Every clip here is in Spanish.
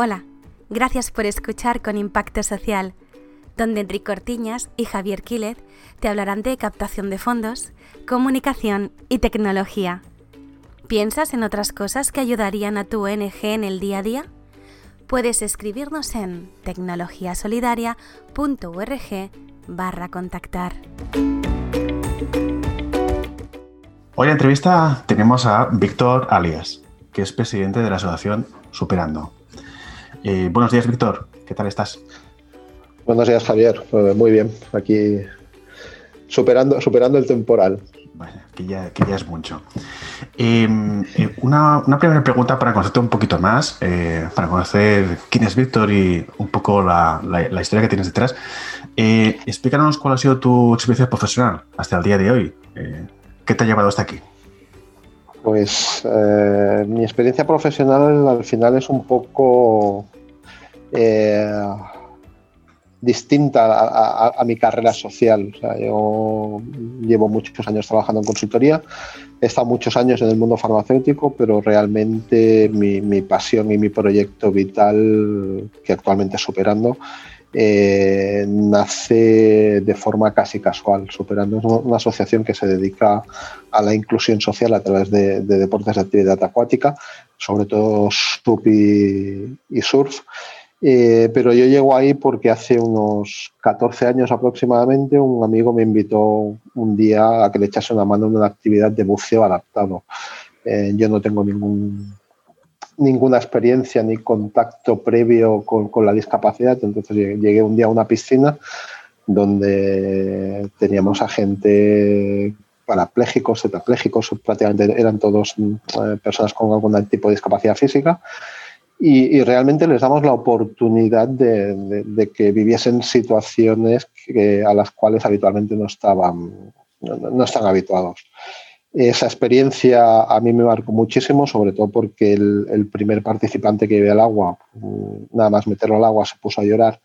Hola, gracias por escuchar con Impacto Social, donde Enrique Ortiñas y Javier Quílez te hablarán de captación de fondos, comunicación y tecnología. ¿Piensas en otras cosas que ayudarían a tu ONG en el día a día? Puedes escribirnos en tecnologiasolidaria.org barra contactar. Hoy en la entrevista tenemos a Víctor Alias, que es presidente de la asociación Superando. Eh, buenos días, Víctor. ¿Qué tal estás? Buenos días, Javier. Pues muy bien. Aquí superando, superando el temporal. Que ya, ya es mucho. Em, eh, una, primera pregunta para conocerte un poquito más, eh, para conocer quién es Víctor y un poco la, historia que tienes detrás. explícanos cuál ha sido tu experiencia profesional hasta el día de hoy. ¿Qué te ha llevado hasta aquí? Pues eh, mi experiencia profesional al final es un poco eh, distinta a, mi carrera social. yo llevo muchos años trabajando en consultoría, he estado muchos años en el mundo farmacéutico, pero realmente mi, mi pasión y mi proyecto vital, que actualmente superando, eh, nace de forma casi casual. Superando una asociación que se dedica a la inclusión social a través de, deportes de actividad acuática, sobre todo surf y, surf. Eh, pero yo llego ahí porque hace unos 14 años aproximadamente un amigo me invitó un día a que le echase una mano en una actividad de buceo adaptado. Eh, yo no tengo ningún ninguna experiencia ni contacto previo con, la discapacidad. Entonces llegué un día a una piscina donde teníamos a gente parapléjicos, tetrapléjicos, prácticamente eran todos eh, personas con algún tipo de discapacidad física. Y, realmente les damos la oportunidad de, que viviesen situaciones a las cuales habitualmente no estaban, no están habituados. Esa experiencia a mí me marcó muchísimo, sobre todo porque el, primer participante que iba al agua, mm, nada más meterlo al agua, se puso a llorar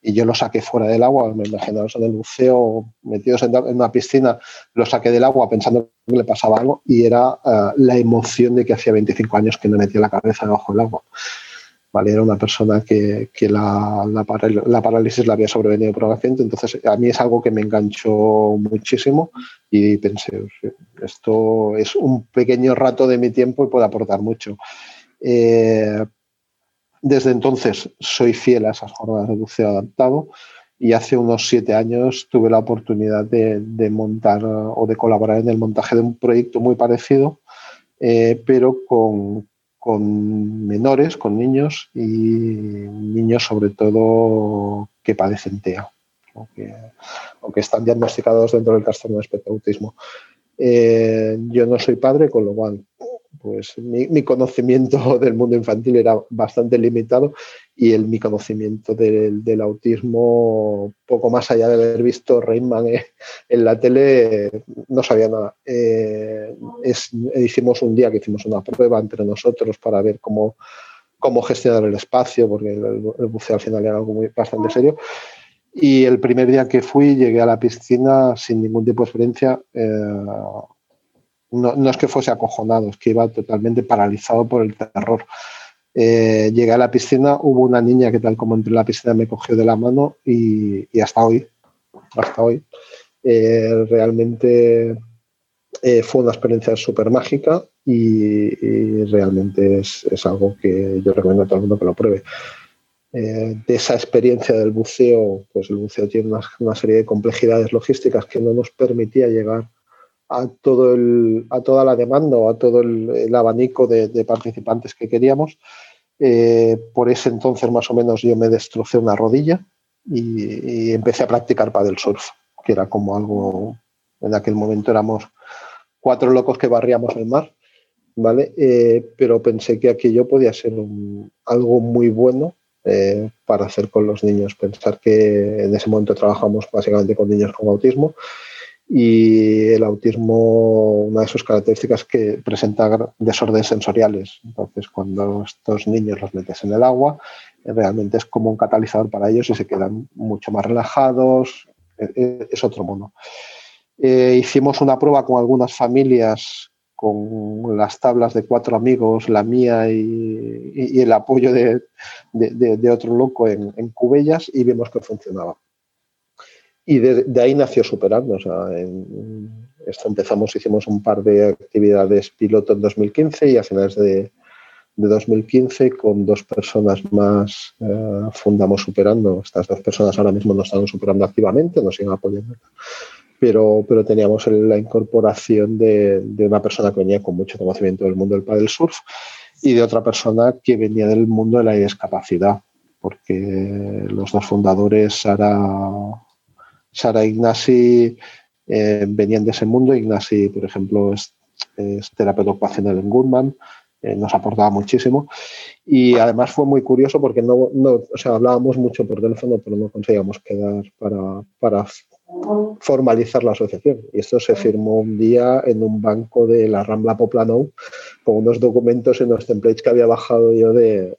y yo lo saqué fuera del agua, me imaginaos en el buceo, metidos en una piscina, lo saqué del agua pensando que le pasaba algo y era eh, la emoción de que hacía 25 años que no metía la cabeza debajo del agua. ¿Vale? Era una persona que, la, parálisis la había sobrevenido por accidente, entonces a mí es algo que me enganchó muchísimo y pensé, esto es un pequeño rato de mi tiempo y puede aportar mucho. Eh, desde entonces soy fiel a esas jornadas de buceo adaptado y hace unos siete años tuve la oportunidad de, montar o de colaborar en el montaje de un proyecto muy parecido, eh, pero con, con menores, con niños y niños sobre todo que padecen TEA o que, están diagnosticados dentro del trastorno de espectro autismo. Eh, yo no soy padre, con lo cual pues mi, conocimiento del mundo infantil era bastante limitado y el, mi conocimiento del, autismo, poco más allá de haber visto Rainman en la tele, no sabía nada. Eh, hicimos un día que hicimos una prueba entre nosotros para ver cómo, cómo gestionar el espacio, porque el, buceo al final era algo muy, bastante serio. Y el primer día que fui, llegué a la piscina sin ningún tipo de experiencia. Eh, no, es que fuese acojonado, es que iba totalmente paralizado por el terror. Eh, llegué a la piscina, hubo una niña que tal como entré en la piscina me cogió de la mano y, hasta hoy, hasta hoy, eh, realmente eh, fue una experiencia súper mágica y, realmente es, algo que yo recomiendo a todo el mundo que lo pruebe. de esa experiencia del buceo, pues el buceo tiene una serie de complejidades logísticas que no nos permitía llegar a, todo el, a toda la demanda o a todo el, abanico de, participantes que queríamos. Eh, por ese entonces más o menos yo me destrocé una rodilla y, empecé a practicar paddle surf, que era como algo, en aquel momento éramos cuatro locos que barríamos el mar, ¿vale? Eh, pero pensé que aquello podía ser algo muy bueno eh, para hacer con los niños. Pensar que en ese momento trabajamos básicamente con niños con autismo y el autismo, una de sus características es que presenta desórdenes sensoriales. Entonces, cuando estos niños los metes en el agua, eh, realmente es como un catalizador para ellos y se quedan mucho más relajados. E, e, es otro mono. Eh, hicimos una prueba con algunas familias con las tablas de cuatro amigos, la mía y, el apoyo de, otro loco en, Cubellas y vimos que funcionaba. Y de, ahí nació Superando. esto empezamos, hicimos un par de actividades piloto en 2015 y a finales de, 2015 con dos personas más eh, fundamos Superando. Estas dos personas ahora mismo no están superando activamente, nos siguen apoyando pero, pero teníamos la incorporación de, de, una persona que venía con mucho conocimiento del mundo del paddle surf y de otra persona que venía del mundo de la discapacidad, porque los dos fundadores, Sara, Sara Ignasi, eh, venían de ese mundo. Ignasi, por ejemplo, es, terapeuta ocupacional en Goodman, eh, nos aportaba muchísimo. Y además fue muy curioso porque no, no o sea, hablábamos mucho por teléfono, pero no conseguíamos quedar para, formalizar la asociación. Y esto se firmó un día en un banco de la Rambla Poplano con unos documentos en los templates que había bajado yo de,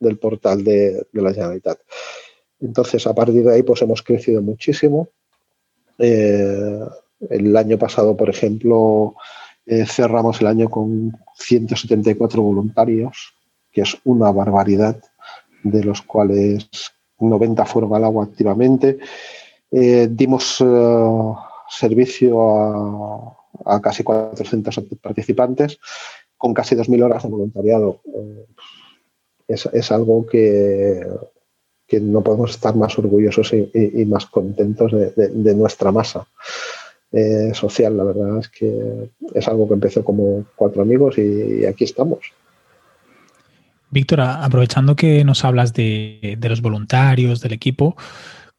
del portal de, la Generalitat. Entonces, a partir de ahí, pues hemos crecido muchísimo. Eh, el año pasado, por ejemplo, eh, cerramos el año con 174 voluntarios, que es una barbaridad, de los cuales 90 fueron al agua activamente eh, dimos servicio a, casi 400 participantes con casi 2.000 horas de voluntariado. Eh, es, algo que, que, no podemos estar más orgullosos y, más contentos de, nuestra masa social. La verdad es que es algo que empezó como cuatro amigos y, aquí estamos. Víctor, aprovechando que nos hablas de, de los voluntarios, del equipo,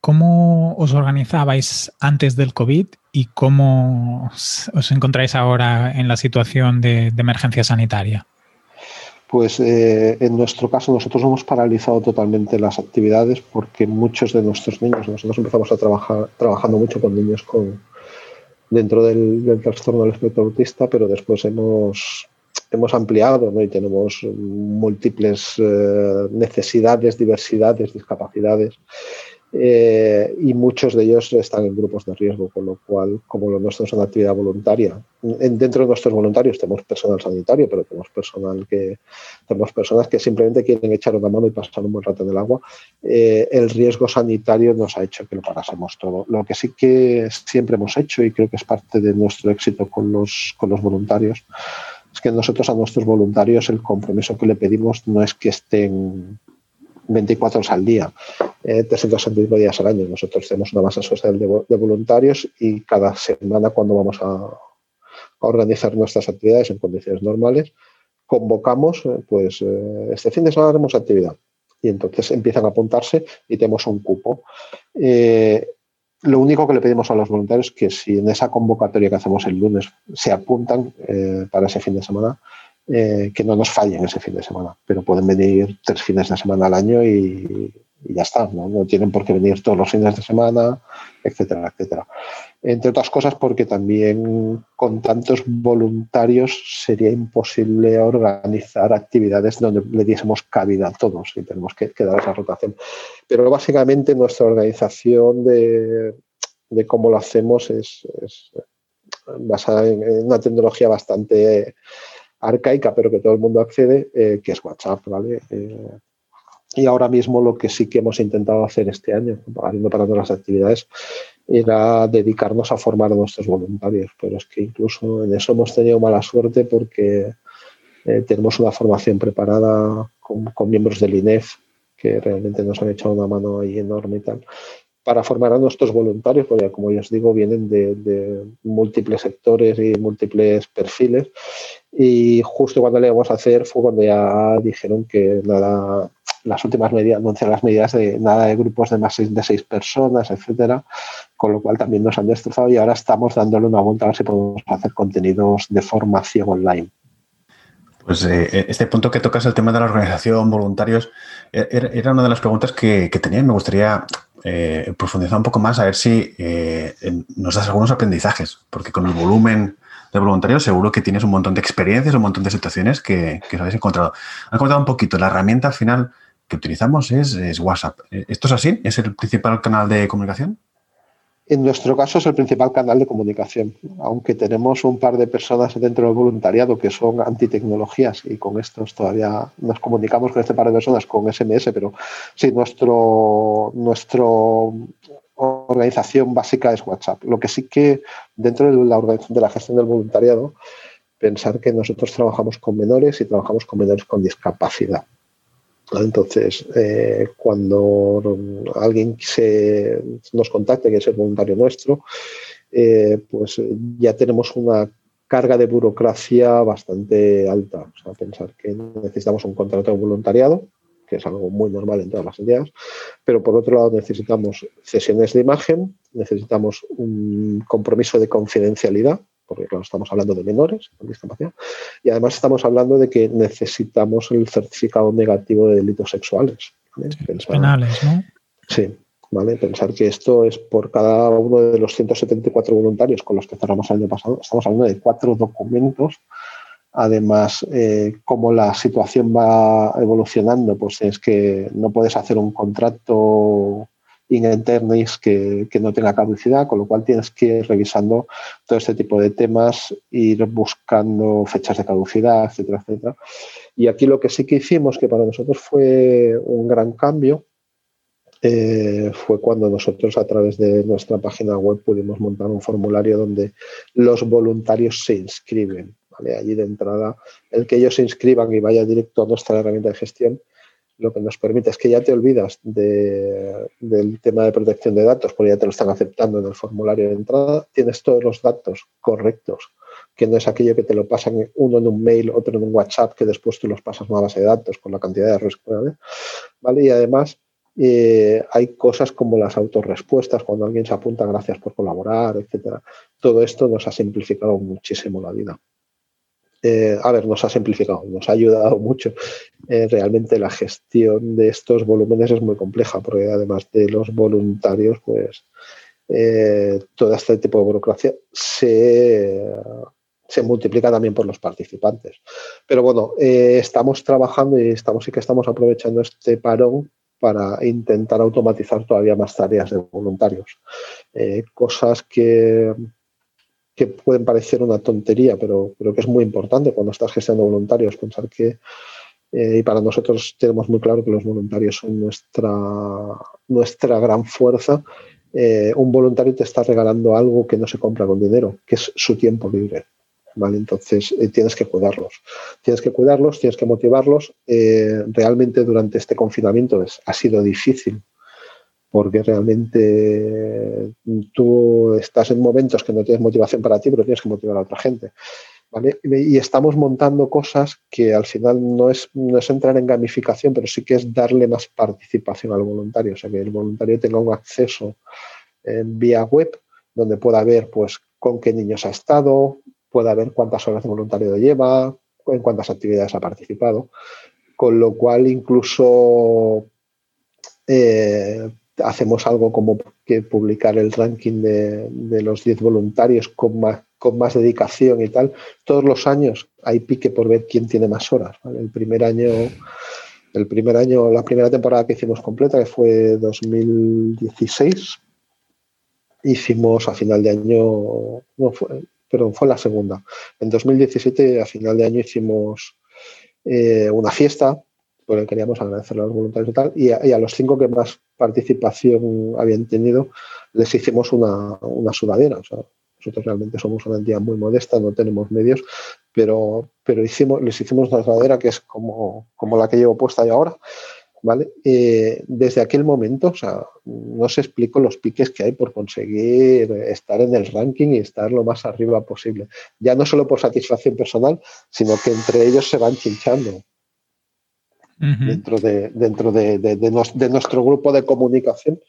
¿Cómo os organizabais antes del COVID y cómo os encontráis ahora en la situación de, emergencia sanitaria? Pues eh, en nuestro caso nosotros hemos paralizado totalmente las actividades porque muchos de nuestros niños, nosotros empezamos a trabajar trabajando mucho con niños con, dentro del, trastorno del espectro autista, pero después hemos, hemos ampliado y tenemos múltiples eh, necesidades, diversidades, discapacidades. Eh, y muchos de ellos están en grupos de riesgo, con lo cual, como lo nuestro es una actividad voluntaria, dentro de nuestros voluntarios tenemos personal sanitario, pero tenemos personal que tenemos personas que simplemente quieren echar una mano y pasar un buen rato en el agua. Eh, el riesgo sanitario nos ha hecho que lo parásemos todo. Lo que sí que siempre hemos hecho y creo que es parte de nuestro éxito con los, con los voluntarios es que nosotros a nuestros voluntarios el compromiso que le pedimos no es que estén 24 horas al día, eh, 365 días al año. Nosotros tenemos una masa social de, voluntarios y cada semana cuando vamos a, organizar nuestras actividades en condiciones normales, convocamos, eh, pues eh, este fin de semana haremos actividad. Y entonces empiezan a apuntarse y tenemos un cupo. Eh, lo único que le pedimos a los voluntarios es que si en esa convocatoria que hacemos el lunes se apuntan para ese fin de semana, eh, que no nos fallen ese fin de semana, pero pueden venir tres fines de semana al año y, ya está, ¿no? ¿no? tienen por qué venir todos los fines de semana, etcétera, etcétera. Entre otras cosas porque también con tantos voluntarios sería imposible organizar actividades donde le diésemos cabida a todos y tenemos que, dar esa rotación. Pero básicamente nuestra organización de, cómo lo hacemos es, basada en, una tecnología bastante arcaica, pero que todo el mundo accede, eh, que es WhatsApp, ¿vale? Eh, y ahora mismo lo que sí que hemos intentado hacer este año, habiendo parado las actividades, era dedicarnos a formar a nuestros voluntarios. Pero es que incluso en eso hemos tenido mala suerte porque eh, tenemos una formación preparada con, con, miembros del INEF que realmente nos han echado una mano ahí enorme y tal para formar a nuestros voluntarios, porque como ya os digo, vienen de, múltiples sectores y múltiples perfiles. Y justo cuando le íbamos a hacer fue cuando ya dijeron que nada, las últimas medidas, anunciaron las medidas de nada de grupos de más de seis personas, etcétera, con lo cual también nos han destrozado y ahora estamos dándole una vuelta a ver si podemos hacer contenidos de formación online. Pues eh, este punto que tocas, el tema de la organización, voluntarios, e-, era una de las preguntas que, tenía me gustaría eh, profundizar un poco más a ver si eh, nos das algunos aprendizajes, porque con el volumen de voluntarios seguro que tienes un montón de experiencias, un montón de situaciones que, que os habéis encontrado. Han contado un poquito, la herramienta final que utilizamos es, WhatsApp. ¿Esto es así? ¿Es el principal canal de comunicación? En nuestro caso es el principal canal de comunicación, aunque tenemos un par de personas dentro del voluntariado que son antitecnologías y con estos todavía nos comunicamos con este par de personas con SMS, pero sí, nuestro, organización básica es WhatsApp. Lo que sí que dentro de la de la gestión del voluntariado, pensar que nosotros trabajamos con menores y trabajamos con menores con discapacidad. Entonces, eh, cuando alguien nos contacte, que es el voluntario nuestro, eh, pues ya tenemos una carga de burocracia bastante alta. O sea, pensar que necesitamos un contrato de voluntariado, que es algo muy normal en todas las entidades, pero por otro lado necesitamos sesiones de imagen, necesitamos un compromiso de confidencialidad, porque claro, estamos hablando de menores con discapacidad, y además estamos hablando de que necesitamos el certificado negativo de delitos sexuales. penales, ¿no? Sí, ¿vale? Pensar que esto es por cada uno de los 174 voluntarios con los que cerramos el año pasado, estamos hablando de cuatro documentos. Además, eh, como la situación va evolucionando, pues es que no puedes hacer un contrato in eternais que, que, no tenga caducidad, con lo cual tienes que ir revisando todo este tipo de temas, ir buscando fechas de caducidad, etcétera, etcétera. Y aquí lo que sí que hicimos, que para nosotros fue un gran cambio, eh, fue cuando nosotros a través de nuestra página web pudimos montar un formulario donde los voluntarios se inscriben. ¿vale? Allí de entrada, el que ellos se inscriban y vaya directo a nuestra herramienta de gestión lo que nos permite es que ya te olvidas del tema de protección de datos, porque ya te lo están aceptando en el formulario de entrada, tienes todos los datos correctos, que no es aquello que te lo pasan uno en un mail, otro en un WhatsApp, que después tú los pasas a una base de datos con la cantidad de errores que ¿vale? Y además eh, hay cosas como las autorrespuestas, cuando alguien se apunta, gracias por colaborar, etcétera. Todo esto nos ha simplificado muchísimo la vida. Eh, a ver, nos ha simplificado, nos ha ayudado mucho. Eh, realmente la gestión de estos volúmenes es muy compleja, porque además de los voluntarios, pues eh, todo este tipo de burocracia se, se multiplica también por los participantes. Pero bueno, estamos trabajando y estamos sí que estamos aprovechando este parón para intentar automatizar todavía más tareas de voluntarios. cosas que, que pueden parecer una tontería, pero creo que es muy importante cuando estás gestionando voluntarios, pensar que, eh, y para nosotros tenemos muy claro que los voluntarios son nuestra, nuestra gran fuerza, eh, un voluntario te está regalando algo que no se compra con dinero, que es su tiempo libre. ¿Vale? Entonces eh, tienes que cuidarlos. Tienes que cuidarlos, tienes que motivarlos. realmente durante este confinamiento es, ha sido difícil porque realmente tú estás en momentos que no tienes motivación para ti, pero tienes que motivar a otra gente. Y estamos montando cosas que al final no es, no es entrar en gamificación, pero sí que es darle más participación al voluntario, o sea, que el voluntario tenga un acceso en vía web donde pueda ver pues, con qué niños ha estado, pueda ver cuántas horas de voluntario lleva, en cuántas actividades ha participado, con lo cual incluso eh, hacemos algo como que publicar el ranking de, los 10 voluntarios con más, con más dedicación y tal. Todos los años hay pique por ver quién tiene más horas. El primer año, el primer año, la primera temporada que hicimos completa, que fue 2016, hicimos a final de año, no fue, pero fue la segunda. En 2017, a final de año, hicimos eh, una fiesta porque queríamos agradecerle a los voluntarios y tal, y a, los cinco que más participación habían tenido, les hicimos una, una sudadera. O sea, nosotros realmente somos una entidad muy modesta, no tenemos medios, pero, pero hicimos, les hicimos una sudadera que es como, como la que llevo puesta yo ahora. ¿Vale? Eh, desde aquel momento, o sea, no os explico los piques que hay por conseguir estar en el ranking y estar lo más arriba posible. Ya no solo por satisfacción personal, sino que entre ellos se van chinchando dentro, de, dentro de, de, nuestro grupo de comunicación.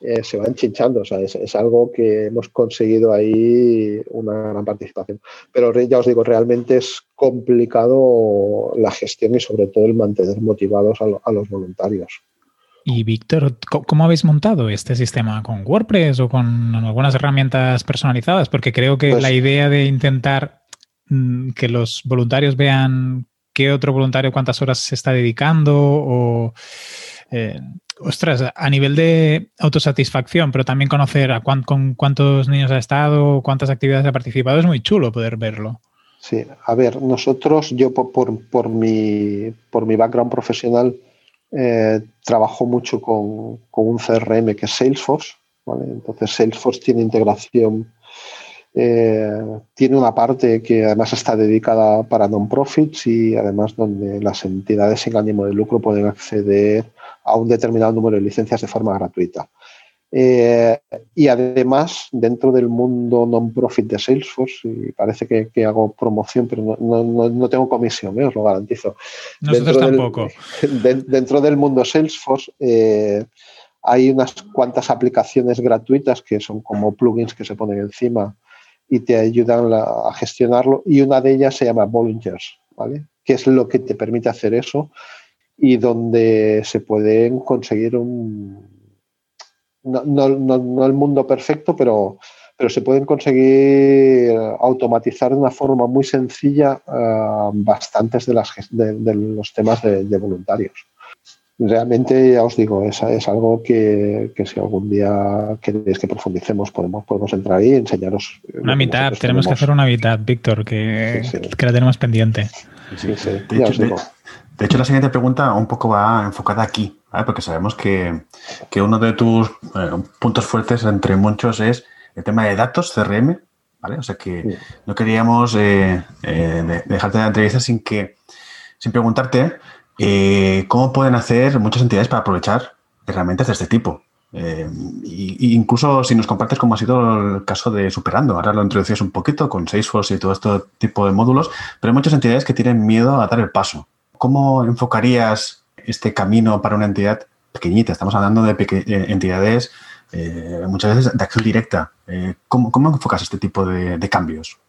Eh, se van chinchando, o sea, es, algo que hemos conseguido ahí una gran participación. Pero ya os digo, realmente es complicado la gestión y sobre todo el mantener motivados a, los voluntarios. Y Víctor, ¿cómo habéis montado este sistema? ¿Con WordPress o con algunas herramientas personalizadas? Porque creo que pues la idea de intentar mm, que los voluntarios vean qué otro voluntario cuántas horas se está dedicando o eh, ostras, a nivel de autosatisfacción, pero también conocer a con cuántos niños ha estado, cuántas actividades ha participado, es muy chulo poder verlo. Sí, a ver, nosotros, yo por, por, mi, por mi background profesional, eh, trabajo mucho con, con, un CRM que es Salesforce. ¿vale? Entonces, Salesforce tiene integración eh, tiene una parte que además está dedicada para non-profits y además donde las entidades sin ánimo de lucro pueden acceder a un determinado número de licencias de forma gratuita. Eh, y además, dentro del mundo non-profit de Salesforce, y parece que, hago promoción, pero no, tengo comisión, ¿eh? os lo garantizo. Nosotros tampoco. dentro del mundo Salesforce, hay unas cuantas aplicaciones gratuitas que son como plugins que se ponen encima y te ayudan a gestionarlo. Y una de ellas se llama Volunteers, ¿vale? Que es lo que te permite hacer eso y donde se pueden conseguir un. No, no, el mundo perfecto, pero, pero se pueden conseguir automatizar de una forma muy sencilla uh, bastantes de, las, de, los temas de voluntarios realmente, ya os digo, es, es algo que, si algún día queréis que profundicemos, podemos, podemos entrar ahí y enseñaros. Una mitad, tenemos, que hacer una mitad, Víctor, que, que la tenemos pendiente. Sí, sí. De, hecho, la siguiente pregunta un poco va enfocada aquí, porque sabemos que, uno de tus eh, puntos fuertes, entre muchos, es el tema de datos, CRM. ¿vale? O sea que no queríamos eh, eh, dejarte de la entrevista sin, que, sin preguntarte eh, ¿Cómo pueden hacer muchas entidades para aprovechar herramientas de este tipo? Eh, incluso si nos compartes cómo ha sido el caso de Superando, ahora lo introducías un poquito con Salesforce y todo este tipo de módulos, pero hay muchas entidades que tienen miedo a dar el paso. ¿Cómo enfocarías este camino para una entidad pequeñita? Estamos hablando de eh, entidades muchas veces de acción directa. ¿cómo, enfocas este tipo de cambios?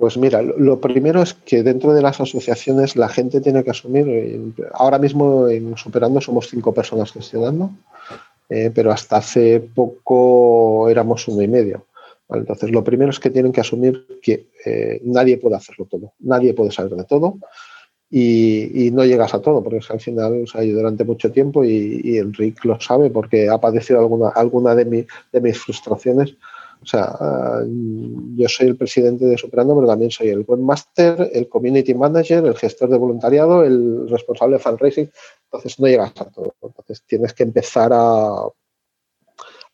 Pues mira, lo primero es que dentro de las asociaciones la gente tiene que asumir, eh, ahora mismo en Superando somos cinco personas gestionando, eh, pero hasta hace poco éramos uno y medio. Entonces, lo primero es que tienen que asumir que eh, nadie puede hacerlo todo, nadie puede saber de todo y, no llegas a todo, porque al final o yo durante mucho tiempo y, y Enrique lo sabe porque ha padecido alguna, alguna de, de mis frustraciones o sea, ah, yo soy el presidente de Superando, pero también soy el webmaster, el community manager, el gestor de voluntariado, el responsable de fundraising. Entonces no llegas a todo. Entonces tienes que empezar a,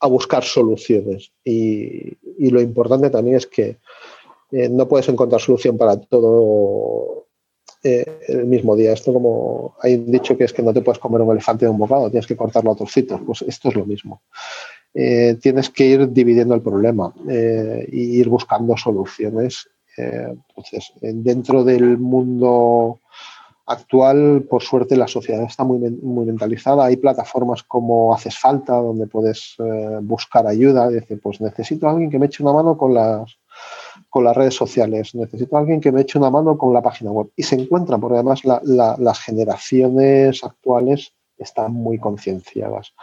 a buscar soluciones. Y, lo importante también es que eh, no puedes encontrar solución para todo eh, el mismo día. Esto como hay dicho que es que no te puedes comer un elefante de un bocado, tienes que cortarlo a trocitos. Pues esto es lo mismo. Eh, tienes que ir dividiendo el problema e ir buscando soluciones. Eh, entonces, dentro del mundo actual, por suerte, la sociedad está muy, mentalizada. Hay plataformas como Haces Falta, donde puedes buscar ayuda. Dice, pues necesito a alguien que me eche una mano con las, con las redes sociales, necesito a alguien que me eche una mano con la página web. Y se encuentran, porque además las generaciones actuales están muy concienciadas.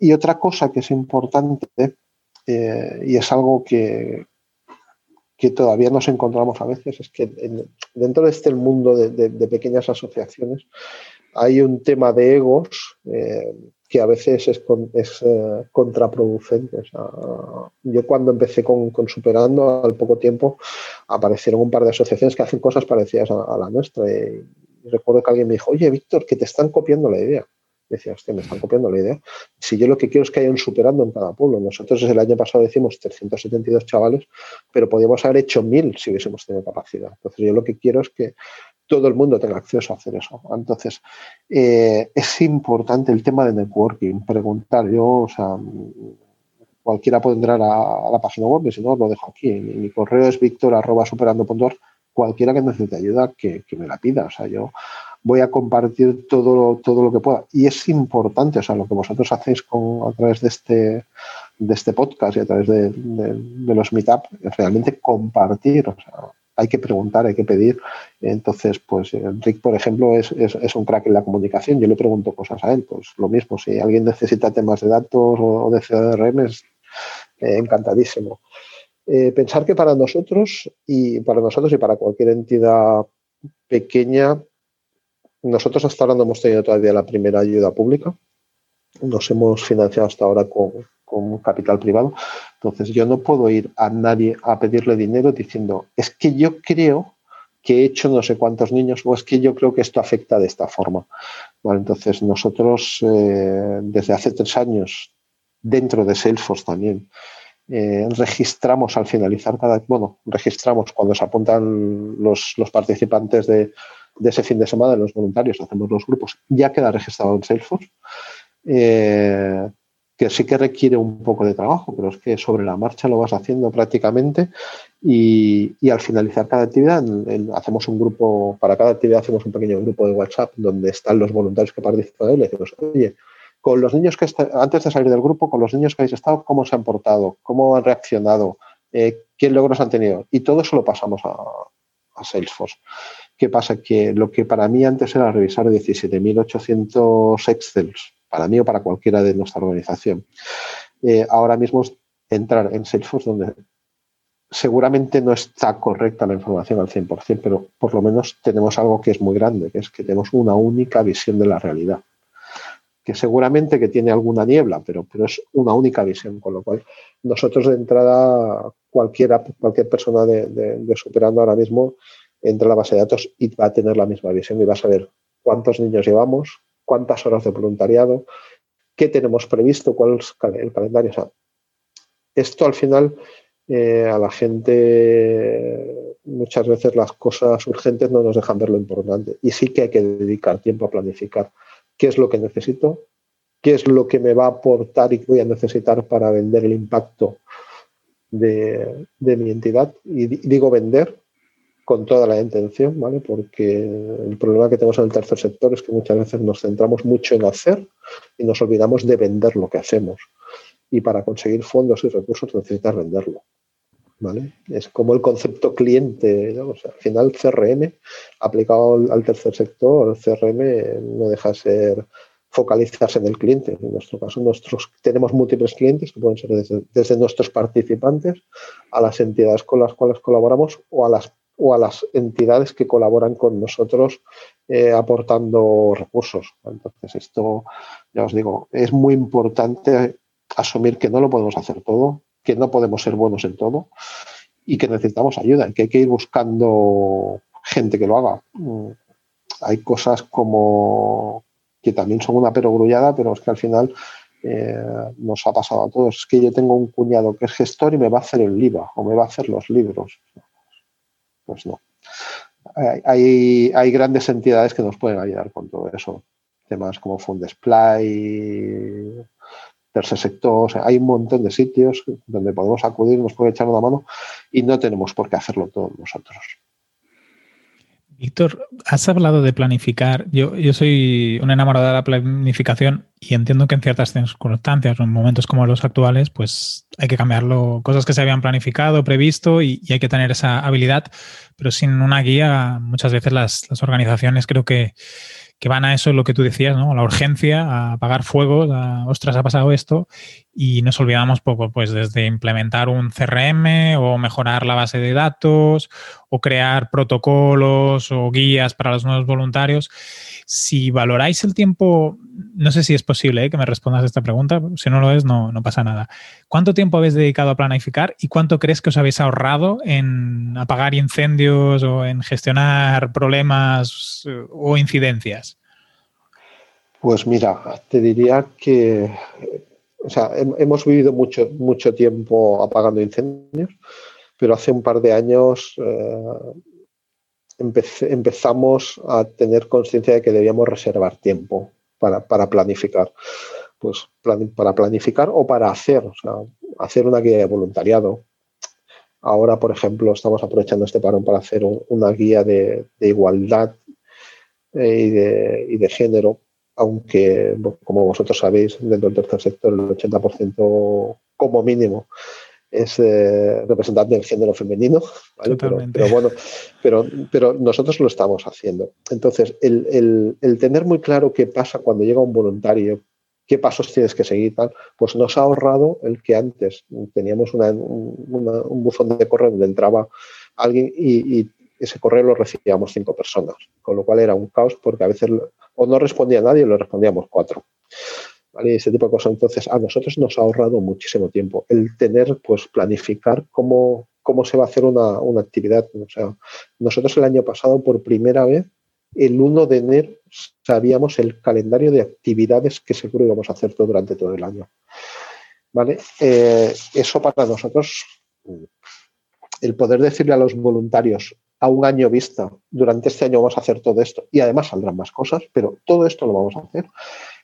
Y otra cosa que es importante eh, y es algo que, que todavía nos encontramos a veces es que dentro de este mundo de, pequeñas asociaciones hay un tema de egos eh, que a veces es, es eh, contraproducente. yo cuando empecé con, Superando, al poco tiempo aparecieron un par de asociaciones que hacen cosas parecidas a, la nuestra. y recuerdo que alguien me dijo, oye, Víctor, que te están copiando la idea decía, hostia, me están copiando la idea. Si yo lo que quiero es que haya un superando en cada pueblo. Nosotros el año pasado decimos 372 chavales, pero podríamos haber hecho 1000 si hubiésemos tenido capacidad. Entonces yo lo que quiero es que todo el mundo tenga acceso a hacer eso. Entonces, eh, es importante el tema de networking, preguntar. Yo, o sea, cualquiera puede entrar a, la página web, si no, lo dejo aquí. Mi, correo es victor.superando.org. Cualquiera que necesite ayuda, que, que me la pida. O sea, yo voy a compartir todo, todo lo que pueda. Y es importante, o sea, lo que vosotros hacéis con, a través de este, de este podcast y a través de, los meetup, es realmente compartir. Hay que preguntar, hay que pedir. Entonces, pues Rick, por ejemplo, es, un crack en la comunicación. Yo le pregunto cosas a él. Pues lo mismo, si alguien necesita temas de datos o de CRM, es eh, encantadísimo. Eh, pensar que para nosotros y para nosotros y para cualquier entidad pequeña nosotros hasta ahora no hemos tenido todavía la primera ayuda pública. nos hemos financiado hasta ahora con, capital privado. Entonces yo no puedo ir a nadie a pedirle dinero diciendo, es que yo creo que he hecho no sé cuántos niños o es que yo creo que esto afecta de esta forma. Entonces nosotros eh, desde hace tres años, dentro de Salesforce también, eh, registramos al finalizar cada, bueno, registramos cuando se apuntan los participantes de, de, ese fin de semana, los voluntarios, hacemos los grupos, ya queda registrado en Salesforce. Eh, que sí que requiere un poco de trabajo, pero es que sobre la marcha lo vas haciendo prácticamente y, al finalizar cada actividad hacemos un grupo, para cada actividad hacemos un pequeño grupo de WhatsApp donde están los voluntarios que participan y decimos, oye, con los niños que antes de salir del grupo, con los niños que habéis estado, ¿cómo se han portado? ¿Cómo han reaccionado? Eh, ¿Qué logros han tenido? Y todo eso lo pasamos a, a Salesforce. ¿Qué pasa? Que lo que para mí antes era revisar 17.800 Excels para mí o para cualquiera de nuestra organización. Eh, ahora mismo es entrar en Salesforce donde seguramente no está correcta la información al 100%, pero por lo menos tenemos algo que es muy grande, que es que tenemos una única visión de la realidad, que seguramente que tiene alguna niebla, pero, pero es una única visión, con lo cual nosotros de entrada, cualquiera, cualquier persona de, de superando ahora mismo entra a la base de datos y va a tener la misma visión y va a saber cuántos niños llevamos, cuántas horas de voluntariado, qué tenemos previsto, cuál es el calendario. esto al final eh, a la gente muchas veces las cosas urgentes no nos dejan ver lo importante y sí que hay que dedicar tiempo a planificar qué es lo que necesito, qué es lo que me va a aportar y voy a necesitar para vender el impacto de, de mi entidad. Y digo vender con toda la intención, ¿vale? Porque el problema que tenemos en el tercer sector es que muchas veces nos centramos mucho en hacer y nos olvidamos de vender lo que hacemos. Y para conseguir fondos y recursos necesitas venderlo. ¿Vale? Es como el concepto cliente, al final CRM aplicado al tercer sector, el CRM no deja de ser focalizarse en el cliente. En nuestro caso, nosotros tenemos múltiples clientes que pueden ser desde, nuestros participantes a las entidades con las cuales colaboramos o a las o a las entidades que colaboran con nosotros eh, aportando recursos. Entonces, esto, ya os digo, es muy importante asumir que no lo podemos hacer todo, que no podemos ser buenos en todo y que necesitamos ayuda, que hay que ir buscando gente que lo haga. Mm, hay cosas como que también son una perogrullada, pero es que al final eh, nos ha pasado a todos. Es que yo tengo un cuñado que es gestor y me va a hacer el IVA o me va a hacer los libros pues no. Hay, hay grandes entidades que nos pueden ayudar con todo eso. Temas como Fundesplay, tercer sector, hay un montón de sitios donde podemos acudir, nos puede echar una mano y no tenemos por qué hacerlo todos nosotros. Víctor, has hablado de planificar. Yo, soy un enamorado de la planificación y entiendo que en ciertas circunstancias, en momentos como los actuales, pues hay que cambiarlo. Cosas que se habían planificado, previsto y, hay que tener esa habilidad, pero sin una guía, muchas veces las organizaciones creo que, que van a eso, lo que tú decías, ¿no? La urgencia, a apagar fuegos, a, ostras, ha pasado esto, y nos olvidamos poco, pues desde implementar un CRM o mejorar la base de datos o crear protocolos o guías para los nuevos voluntarios. Si valoráis el tiempo, no sé si es posible ¿eh? que me respondas a esta pregunta, si no lo es, no, pasa nada. ¿Cuánto tiempo habéis dedicado a planificar y cuánto crees que os habéis ahorrado en apagar incendios o en gestionar problemas eh, o incidencias? Pues mira, te diría que o sea, hemos vivido mucho, mucho tiempo apagando incendios, pero hace un par de años eh, empezamos a tener conciencia de que debíamos reservar tiempo para, planificar. Pues para planificar o para hacer, o sea, hacer una guía de voluntariado. Ahora, por ejemplo, estamos aprovechando este parón para hacer una guía de, igualdad eh, y, de, género, aunque, como vosotros sabéis, dentro del tercer sector el 80% como mínimo es eh, representante del género femenino, pero, bueno, pero, pero nosotros lo estamos haciendo. Entonces, el, tener muy claro qué pasa cuando llega un voluntario, qué pasos tienes que seguir, tal, pues nos ha ahorrado el que antes teníamos un buzón de correo donde entraba alguien y, ese correo lo recibíamos cinco personas, con lo cual era un caos porque a veces o no respondía nadie o lo respondíamos cuatro. Ese tipo de cosas. Entonces, a nosotros nos ha ahorrado muchísimo tiempo el tener, pues, planificar cómo, cómo se va a hacer una, una actividad. O sea, nosotros el año pasado, por primera vez, el 1 de enero sabíamos el calendario de actividades que seguro íbamos a hacer todo durante todo el año. ¿Vale? Eh, eso para nosotros, el poder decirle a los voluntarios a un año vista, durante este año vamos a hacer todo esto y además saldrán más cosas, pero todo esto lo vamos a hacer,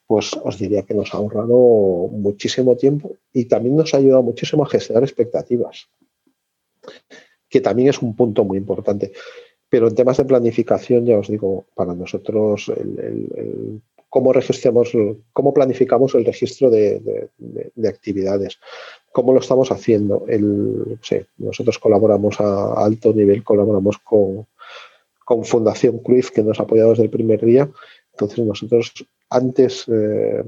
pues os diría que nos ha ahorrado muchísimo tiempo y también nos ha ayudado muchísimo a gestionar expectativas, que también es un punto muy importante. Pero en temas de planificación, ya os digo, para nosotros el, cómo registramos, cómo planificamos el registro de, actividades, cómo lo estamos haciendo. El, nosotros colaboramos a alto nivel, colaboramos con, con Fundación Cruyff, que nos ha apoyado desde el primer día. Entonces nosotros antes eh,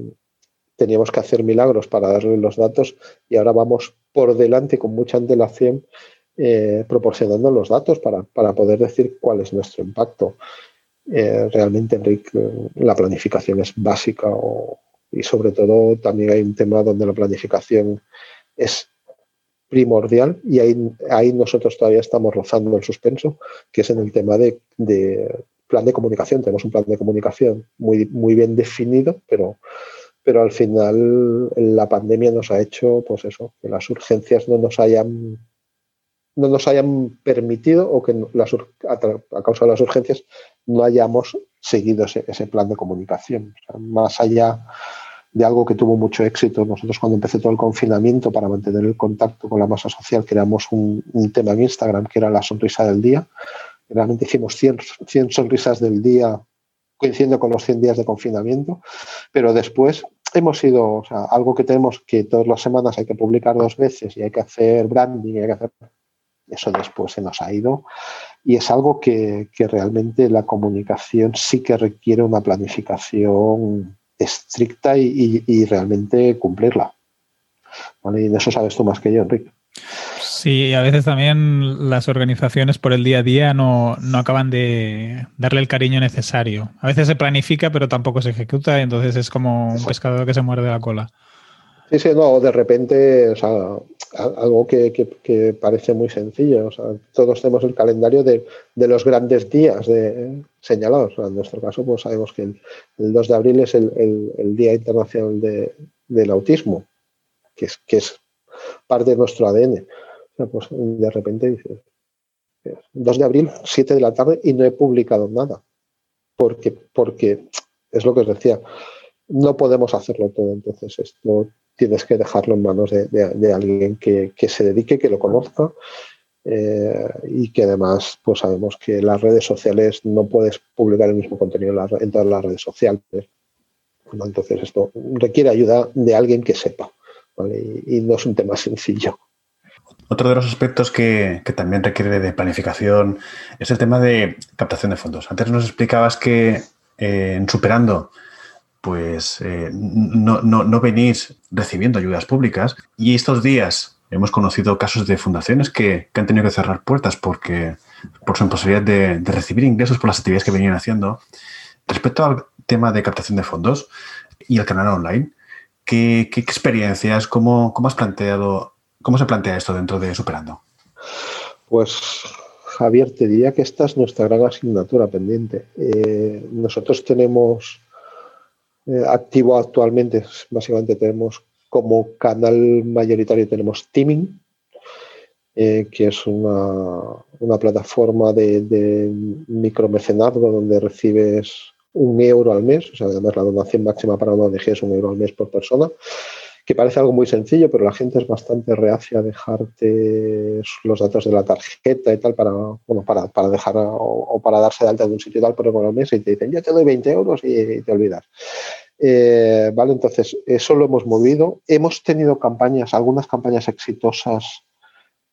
teníamos que hacer milagros para darle los datos y ahora vamos por delante con mucha antelación eh, proporcionando los datos para, poder decir cuál es nuestro impacto. Eh, realmente, Enrique, la planificación es básica y sobre todo también hay un tema donde la planificación es primordial y ahí, ahí nosotros todavía estamos rozando el suspenso, que es en el tema de, plan de comunicación. Tenemos un plan de comunicación muy, muy bien definido, pero, pero al final la pandemia nos ha hecho, pues eso, que las urgencias no nos hayan no nos hayan permitido o que a, causa de las urgencias no hayamos seguido ese, plan de comunicación. más allá de algo que tuvo mucho éxito, nosotros cuando empecé todo el confinamiento para mantener el contacto con la masa social, creamos un, tema en Instagram que era la sonrisa del día. Realmente hicimos 100, 100 sonrisas del día coincidiendo con los 100 días de confinamiento, pero después hemos sido, algo que tenemos que todas las semanas hay que publicar dos veces y hay que hacer branding y hay que hacer eso después se nos ha ido y es algo que, realmente la comunicación sí que requiere una planificación estricta y, realmente cumplirla. Y de eso sabes tú más que yo, Enrique. Sí, a veces también las organizaciones por el día a día no, no, acaban de darle el cariño necesario. A veces se planifica, pero tampoco se ejecuta, y entonces es como un pescador que se muerde la cola. Sí, sí, no, de repente, o sea, algo que, parece muy sencillo. O sea, todos tenemos el calendario de, los grandes días de, señalados. en nuestro caso, pues sabemos que el, 2 de abril es el, Día Internacional del Autismo, que es, que es parte de nuestro ADN. Pues de repente dices, 2 de abril, 7 de la tarde, y no he publicado nada. Porque, porque es lo que os decía, no podemos hacerlo todo. Entonces, esto tienes que dejarlo en manos de, alguien que, se dedique, que lo conozca eh, y que además pues sabemos que las redes sociales no puedes publicar el mismo contenido en, todas las redes sociales. Entonces esto requiere ayuda de alguien que sepa y, no es un tema sencillo. Otro de los aspectos que, también requiere de planificación es el tema de captación de fondos. Antes nos explicabas que eh, en Superando pues eh, no, venís recibiendo ayudas públicas y estos días hemos conocido casos de fundaciones que, han tenido que cerrar puertas porque por su imposibilidad de, recibir ingresos por las actividades que venían haciendo. Respecto al tema de captación de fondos y el canal online, ¿qué, experiencias, cómo, has planteado, cómo se plantea esto dentro de Superando? Pues Javier, te diría que esta es nuestra gran asignatura pendiente. Eh, nosotros tenemos eh, activo actualmente, básicamente tenemos como canal mayoritario tenemos Teaming, eh, que es una, plataforma de, de, micromecenazgo donde recibes un euro al mes, o sea, además la donación máxima para una ONG es un euro al mes por persona, que parece algo muy sencillo, pero la gente es bastante reacia a dejarte los datos de la tarjeta y tal para, bueno, para, para dejar o, para darse de alta de un sitio y tal por mes y te dicen, yo te doy 20 euros y te olvidas. Eh, vale, entonces, eso lo hemos movido. Hemos tenido campañas, algunas campañas exitosas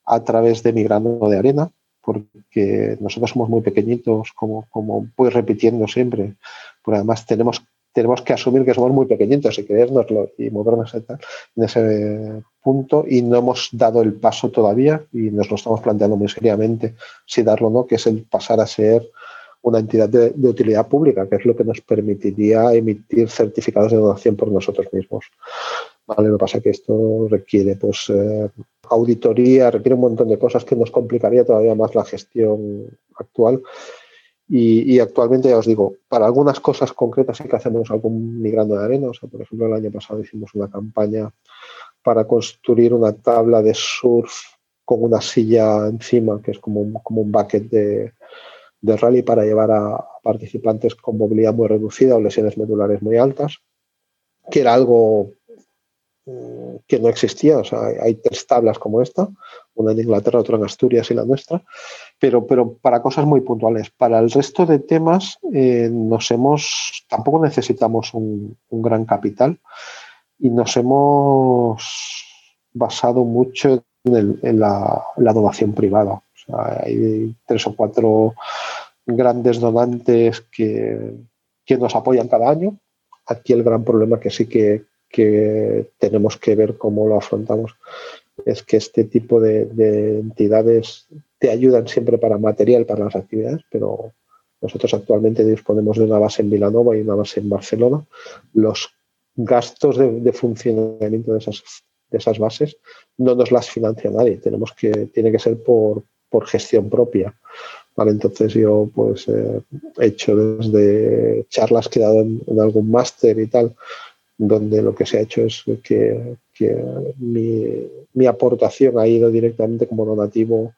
a través de mi grano de arena, porque nosotros somos muy pequeñitos, como, como voy repitiendo siempre, pero además tenemos, tenemos que asumir que somos muy pequeñitos y creérnoslo y movernos en ese punto y no hemos dado el paso todavía y nos lo estamos planteando muy seriamente si darlo o no, que es el pasar a ser una entidad de, utilidad pública, que es lo que nos permitiría emitir certificados de donación por nosotros mismos. Vale, lo que pasa es que esto requiere pues, eh, auditoría, requiere un montón de cosas que nos complicaría todavía más la gestión actual. Y, actualmente, ya os digo, para algunas cosas concretas sí que hacemos algún migrando de arena. O sea, por ejemplo, el año pasado hicimos una campaña para construir una tabla de surf con una silla encima, que es como un, como un bucket de, de rally para llevar a participantes con movilidad muy reducida o lesiones medulares muy altas, que era algo mm, que no existía. O sea, hay tres tablas como esta, una en Inglaterra, otra en Asturias y la nuestra, pero, pero para cosas muy puntuales. Para el resto de temas eh, nos hemos, tampoco necesitamos un, gran capital y nos hemos basado mucho en, la, la, donación privada hay tres o cuatro grandes donantes que, nos apoyan cada año. Aquí el gran problema que sí que, tenemos que ver cómo lo afrontamos es que este tipo de, entidades te ayudan siempre para material, para las actividades, pero nosotros actualmente disponemos de una base en Vilanova y una base en Barcelona. Los gastos de, de funcionamiento de esas, de esas bases no nos las financia nadie. Tenemos que, tiene que ser por, por gestión propia. Vale, entonces yo pues eh, he hecho desde charlas que he dado en, algún máster y tal, donde lo que se ha hecho es que, mi, aportación ha ido directamente como donativo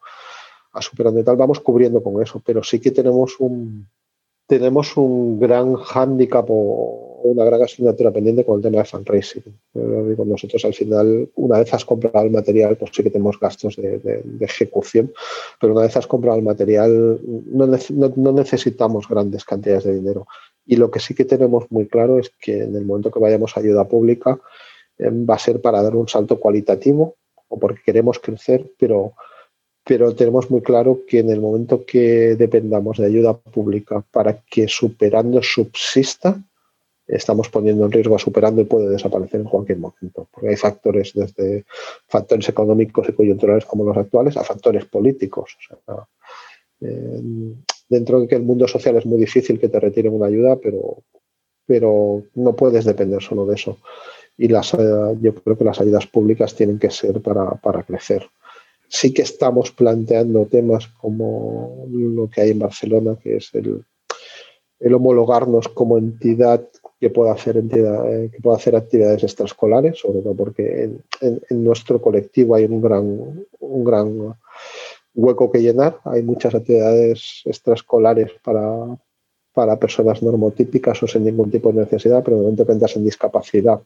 a Superando y tal, vamos cubriendo con eso, pero sí que tenemos un, tenemos un gran hándicap o una gran asignatura pendiente con el tema de fundraising. Nosotros al final, una vez has comprado el material, pues sí que tenemos gastos de, ejecución, pero una vez has comprado el material, no, necesitamos grandes cantidades de dinero. Y lo que sí que tenemos muy claro es que en el momento que vayamos a ayuda pública, eh, va a ser para dar un salto cualitativo o porque queremos crecer, pero pero tenemos muy claro que en el momento que dependamos de ayuda pública para que superando subsista, estamos poniendo en riesgo a superando y puede desaparecer en cualquier momento. Porque hay factores, desde factores económicos y coyunturales como los actuales, a factores políticos. Dentro de que el mundo social es muy difícil que te retiren una ayuda, pero, pero no puedes depender solo de eso. Y las, eh, yo creo que las ayudas públicas tienen que ser para, para crecer. Sí que estamos planteando temas como lo que hay en Barcelona, que es el, el homologarnos como entidad que pueda hacer entidad, eh, que pueda hacer actividades extraescolares, sobre todo porque en, nuestro colectivo hay un gran, un gran hueco que llenar. Hay muchas actividades extraescolares para, para personas normotípicas o sin ningún tipo de necesidad, pero el momento que entras en discapacidad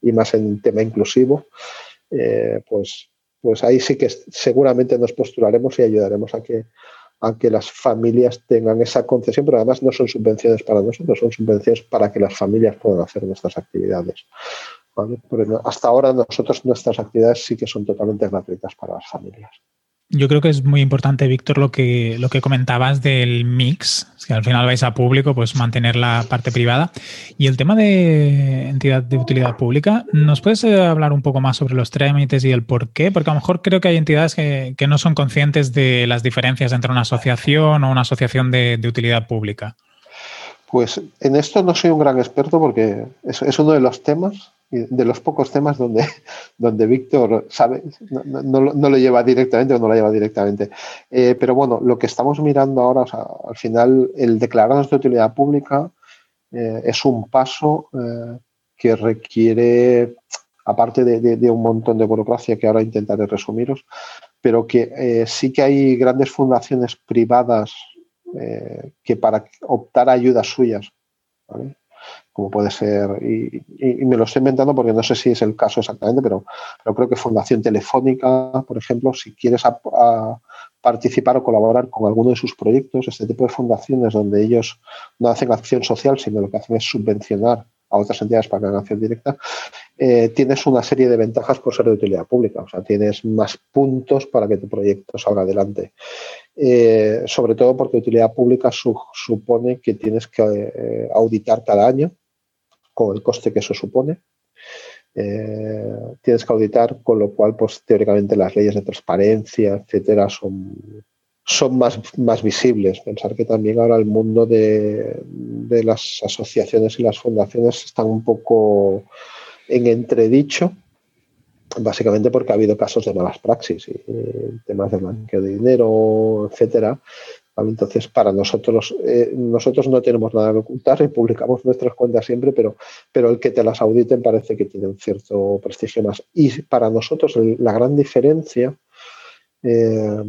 y más en tema inclusivo, eh, pues, pues ahí sí que seguramente nos postularemos y ayudaremos a que a que las familias tengan esa concesión, pero además no son subvenciones para nosotros, son subvenciones para que las familias puedan hacer nuestras actividades. hasta ahora nosotros nuestras actividades sí que son totalmente gratuitas para las familias. Yo creo que es muy importante, Víctor, lo que, lo que comentabas del mix, que al final vais a público, pues mantener la parte privada. Y el tema de entidad de utilidad pública, ¿nos puedes eh, hablar un poco más sobre los trámites y el por qué? Porque a lo mejor creo que hay entidades que, no son conscientes de las diferencias entre una asociación o una asociación de, utilidad pública. Pues en esto no soy un gran experto porque es uno de los temas de los pocos temas donde, donde Víctor sabe, no, lo lleva directamente o no lo lleva directamente. Eh, pero bueno, lo que estamos mirando ahora, al final, el declararnos de utilidad pública eh, es un paso eh, que requiere, aparte de, un montón de burocracia que ahora intentaré resumiros, pero que sí que hay grandes fundaciones privadas que para optar a ayudas suyas, ¿vale? Como puede ser, y, me lo estoy inventando porque no sé si es el caso exactamente, pero, creo que Fundación Telefónica, por ejemplo, si quieres participar o colaborar con alguno de sus proyectos, este tipo de fundaciones donde ellos no hacen acción social, sino lo que hacen es subvencionar a otras entidades para acción directa, eh, tienes una serie de ventajas por ser de utilidad pública. O sea, tienes más puntos para que tu proyecto salga adelante. Eh, sobre todo porque utilidad pública supone que tienes que eh, auditar cada año con el coste que eso supone. tienes que auditar, con lo cual, pues teóricamente las leyes de transparencia, etcétera, son, son más, más visibles. Pensar que también ahora el mundo de, las asociaciones y las fundaciones están un poco en entredicho, básicamente porque ha habido casos de malas praxis temas de blanqueo de dinero, etcétera. Entonces, para nosotros, eh, nosotros no tenemos nada que ocultar y publicamos nuestras cuentas siempre, pero, pero el que te las auditen parece que tiene un cierto prestigio más. Y para nosotros la gran diferencia eh,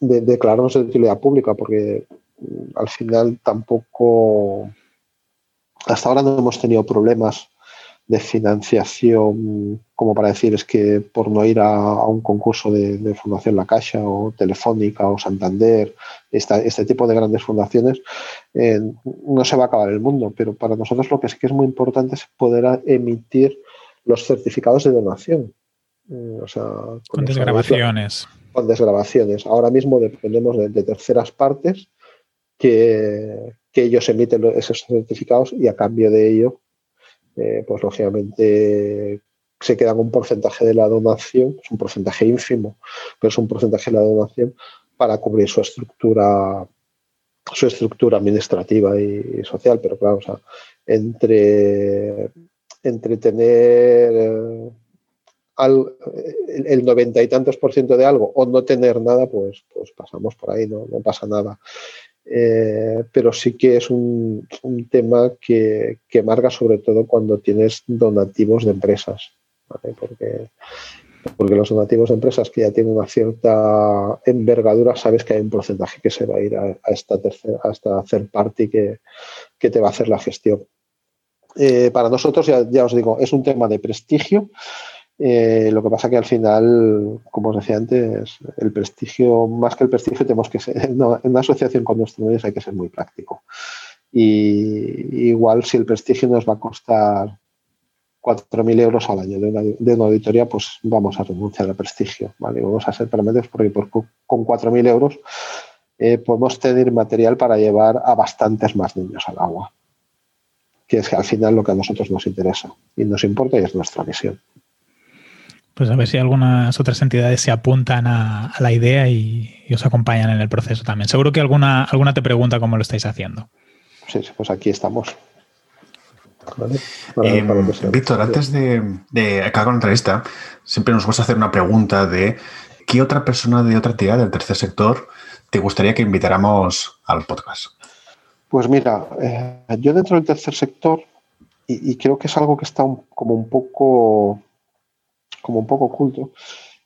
de, declararnos de utilidad pública, porque mm, al final tampoco, hasta ahora no hemos tenido problemas de financiación como para decir es que por no ir a, un concurso de, Fundación La Caixa o Telefónica o Santander, este tipo de grandes fundaciones, eh, no se va a acabar el mundo, pero para nosotros lo que sí que es muy importante es poder emitir los certificados de donación. Eh, o sea, con, desgrabaciones. Con desgrabaciones. Ahora mismo dependemos de, terceras partes que, ellos emiten esos certificados y a cambio de ello eh, pues lógicamente se quedan un porcentaje de la donación, es un porcentaje ínfimo, pero es un porcentaje de la donación para cubrir su estructura su estructura administrativa y, social, pero claro, o sea, entre, entre tener eh, el noventa y tantos por ciento de algo o no tener nada, pues, pues pasamos por ahí, no, no pasa nada. Eh, pero sí que es un, tema que, marca sobre todo cuando tienes donativos de empresas, porque, porque los donativos de empresas que ya tienen una cierta envergadura, sabes que hay un porcentaje que se va a ir a, esta tercera, a esta third party que, que te va a hacer la gestión. Eh, para nosotros, ya, ya os digo, es un tema de prestigio eh, lo que pasa que al final, como os decía antes, el prestigio, más que el prestigio, tenemos que ser, en una asociación con nuestros medios hay que ser muy práctico. Y igual si el prestigio nos va a costar 4.000 euros al año de una, auditoría, pues vamos a renunciar al prestigio, ¿vale? Vamos a ser promedios porque con 4.000 euros eh, podemos tener material para llevar a bastantes más niños al agua, que es que al final lo que a nosotros nos interesa y nos importa y es nuestra misión. Pues a ver si algunas otras entidades se apuntan a, la idea y, os acompañan en el proceso también. Seguro que alguna, alguna te pregunta cómo lo estáis haciendo. Sí, pues aquí estamos. Eh, Víctor, antes de, acabar con la entrevista, siempre nos gusta hacer una pregunta de ¿qué otra persona de otra entidad del tercer sector te gustaría que invitáramos al podcast? Pues mira, eh, yo dentro del tercer sector, y, creo que es algo que está como un poco como un poco oculto,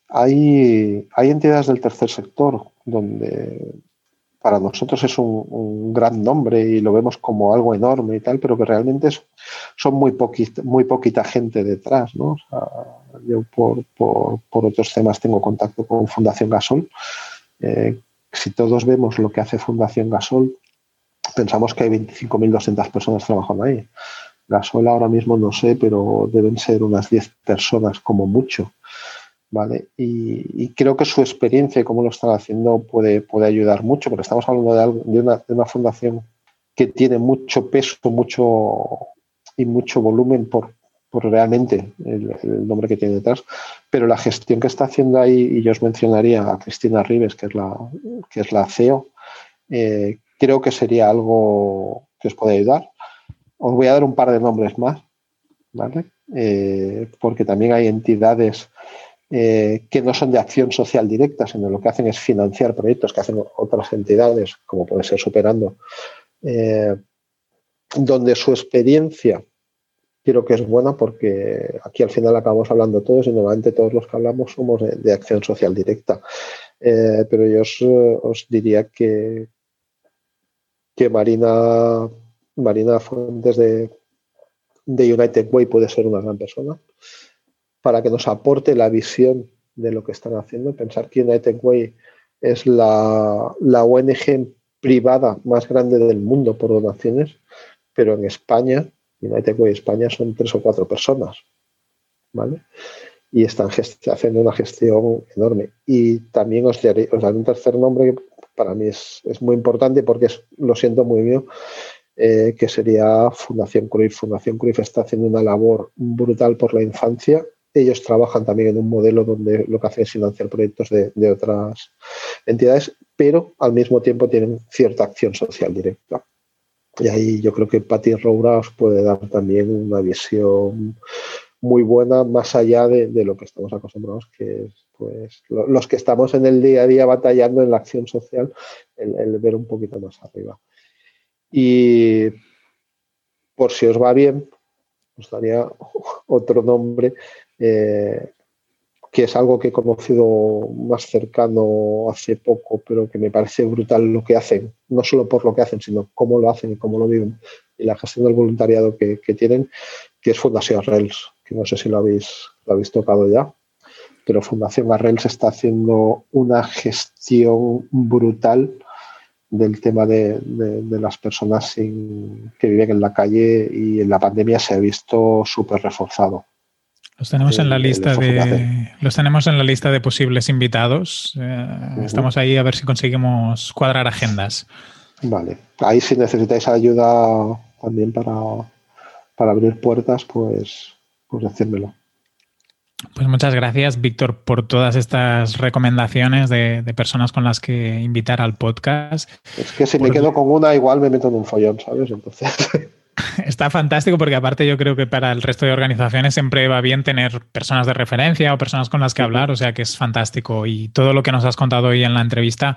hay, hay entidades del tercer sector donde para nosotros es un, gran nombre y lo vemos como algo enorme y tal, pero que realmente son muy poquita, gente detrás. ¿no? yo por, otros temas tengo contacto con Fundación Gasol. Eh, si todos vemos lo que hace Fundación Gasol, pensamos que hay 25.200 personas trabajando ahí. Gasol ahora mismo no sé, pero deben ser unas 10 personas como mucho. ¿Vale? Y, creo que su experiencia y cómo lo están haciendo puede, puede ayudar mucho, porque estamos hablando de, algo, de, una, fundación que tiene mucho peso mucho y mucho volumen por, por realmente el, nombre que tiene detrás, pero la gestión que está haciendo ahí, y yo os mencionaría a Cristina Rives, que es la, que es la CEO, eh, creo que sería algo que os puede ayudar. Os voy a dar un par de nombres más, ¿vale? Eh, porque también hay entidades eh, que no son de acción social directa, sino lo que hacen es financiar proyectos que hacen otras entidades, como puede ser Superando, eh, donde su experiencia creo que es buena porque aquí al final acabamos hablando todos y normalmente todos los que hablamos somos de, acción social directa. pero yo os, diría que, que Marina Marina Fuentes de, United Way puede ser una gran persona para que nos aporte la visión de lo que están haciendo. Pensar que United Way es la, ONG privada más grande del mundo por donaciones, pero en España, United Way España son tres o cuatro personas, ¿vale? Y están haciendo una gestión enorme. Y también os daré, un tercer nombre que para mí es, muy importante porque lo siento muy mío, eh, que sería Fundación Cruyff. Fundación Cruyff está haciendo una labor brutal por la infancia. Ellos trabajan también en un modelo donde lo que hacen es financiar proyectos de, otras entidades, pero al mismo tiempo tienen cierta acción social directa. Y ahí yo creo que Patty Roura os puede dar también una visión muy buena más allá de, lo que estamos acostumbrados, que es pues los que estamos en el día a día batallando en la acción social, el, ver un poquito más arriba. Y por si os va bien, os daría otro nombre eh, que es algo que he conocido más cercano hace poco, pero que me parece brutal lo que hacen, no solo por lo que hacen, sino cómo lo hacen y cómo lo viven, y la gestión del voluntariado que, tienen, que es Fundación Arrels, que no sé si lo habéis, lo habéis tocado ya, pero Fundación Arrels está haciendo una gestión brutal del tema de, las personas que viven en la calle y en la pandemia se ha visto súper reforzado. Los tenemos en la lista de, los tenemos en la lista de posibles invitados. Eh, estamos ahí a ver si conseguimos cuadrar agendas. Vale. Ahí si necesitáis ayuda también para, para abrir puertas, pues, pues decírmelo. Pues muchas gracias, Víctor, por todas estas recomendaciones de, personas con las que invitar al podcast. Es que si me quedo con una, igual me meto en un follón, ¿sabes? Entonces. Está fantástico porque aparte yo creo que para el resto de organizaciones siempre va bien tener personas de referencia o personas con las que hablar, o sea que es fantástico. Y todo lo que nos has contado hoy en la entrevista,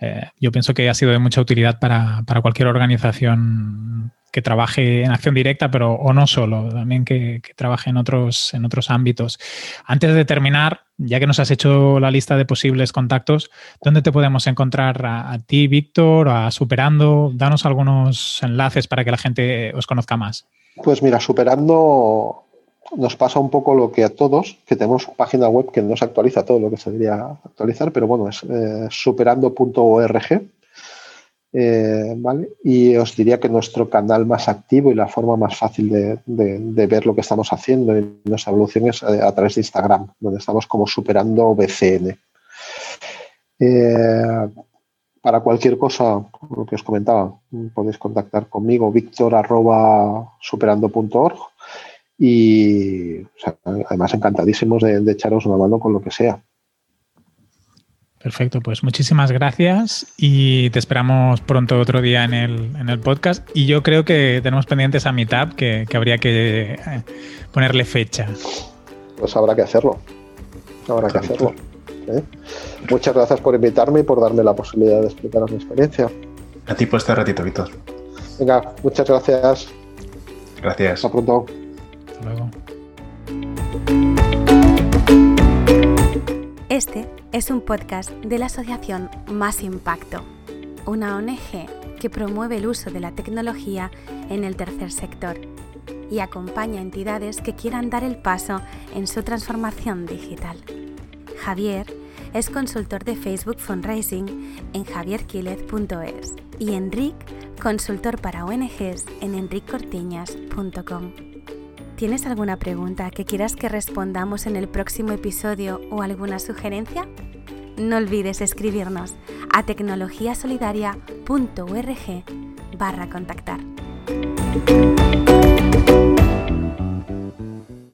eh, yo pienso que ha sido de mucha utilidad para, para cualquier organización que trabaje en acción directa, pero o no solo, también que, trabaje en otros, en otros ámbitos. Antes de terminar, ya que nos has hecho la lista de posibles contactos, ¿dónde te podemos encontrar a, ti, Víctor, a Superando? Danos algunos enlaces para que la gente os conozca más. Pues mira, Superando nos pasa un poco lo que a todos, que tenemos página web que no se actualiza todo lo que se debería actualizar, pero bueno, es eh, superando.org eh, y os diría que nuestro canal más activo y la forma más fácil de, ver lo que estamos haciendo en nuestra evolución es eh, a, través de Instagram, donde estamos como superando BCN. Eh, para cualquier cosa, lo que os comentaba, podéis contactar conmigo, victor.superando.org y además encantadísimos de echaros una mano con lo que sea. Perfecto, pues muchísimas gracias y te esperamos pronto otro día en el, podcast. Y yo creo que tenemos pendientes a Meetup que, que habría que eh, ponerle fecha. Pues habrá que hacerlo. Habrá que hacerlo. ¿eh? Muchas gracias por invitarme y por darme la posibilidad de explicar mi experiencia. A ti por este ratito, Víctor. Venga, muchas gracias. Gracias. Hasta pronto. Hasta luego. Este es un podcast de la asociación Más Impacto, una ONG que promueve el uso de la tecnología en el tercer sector y acompaña a entidades que quieran dar el paso en su transformación digital. Javier es consultor de Facebook Fundraising en javierquilez.es y Enric, consultor para ONGs en enriccortiñas.com. ¿Tienes alguna pregunta que quieras que respondamos en el próximo episodio o alguna sugerencia? No olvides escribirnos a tecnologiasolidaria.org barra contactar.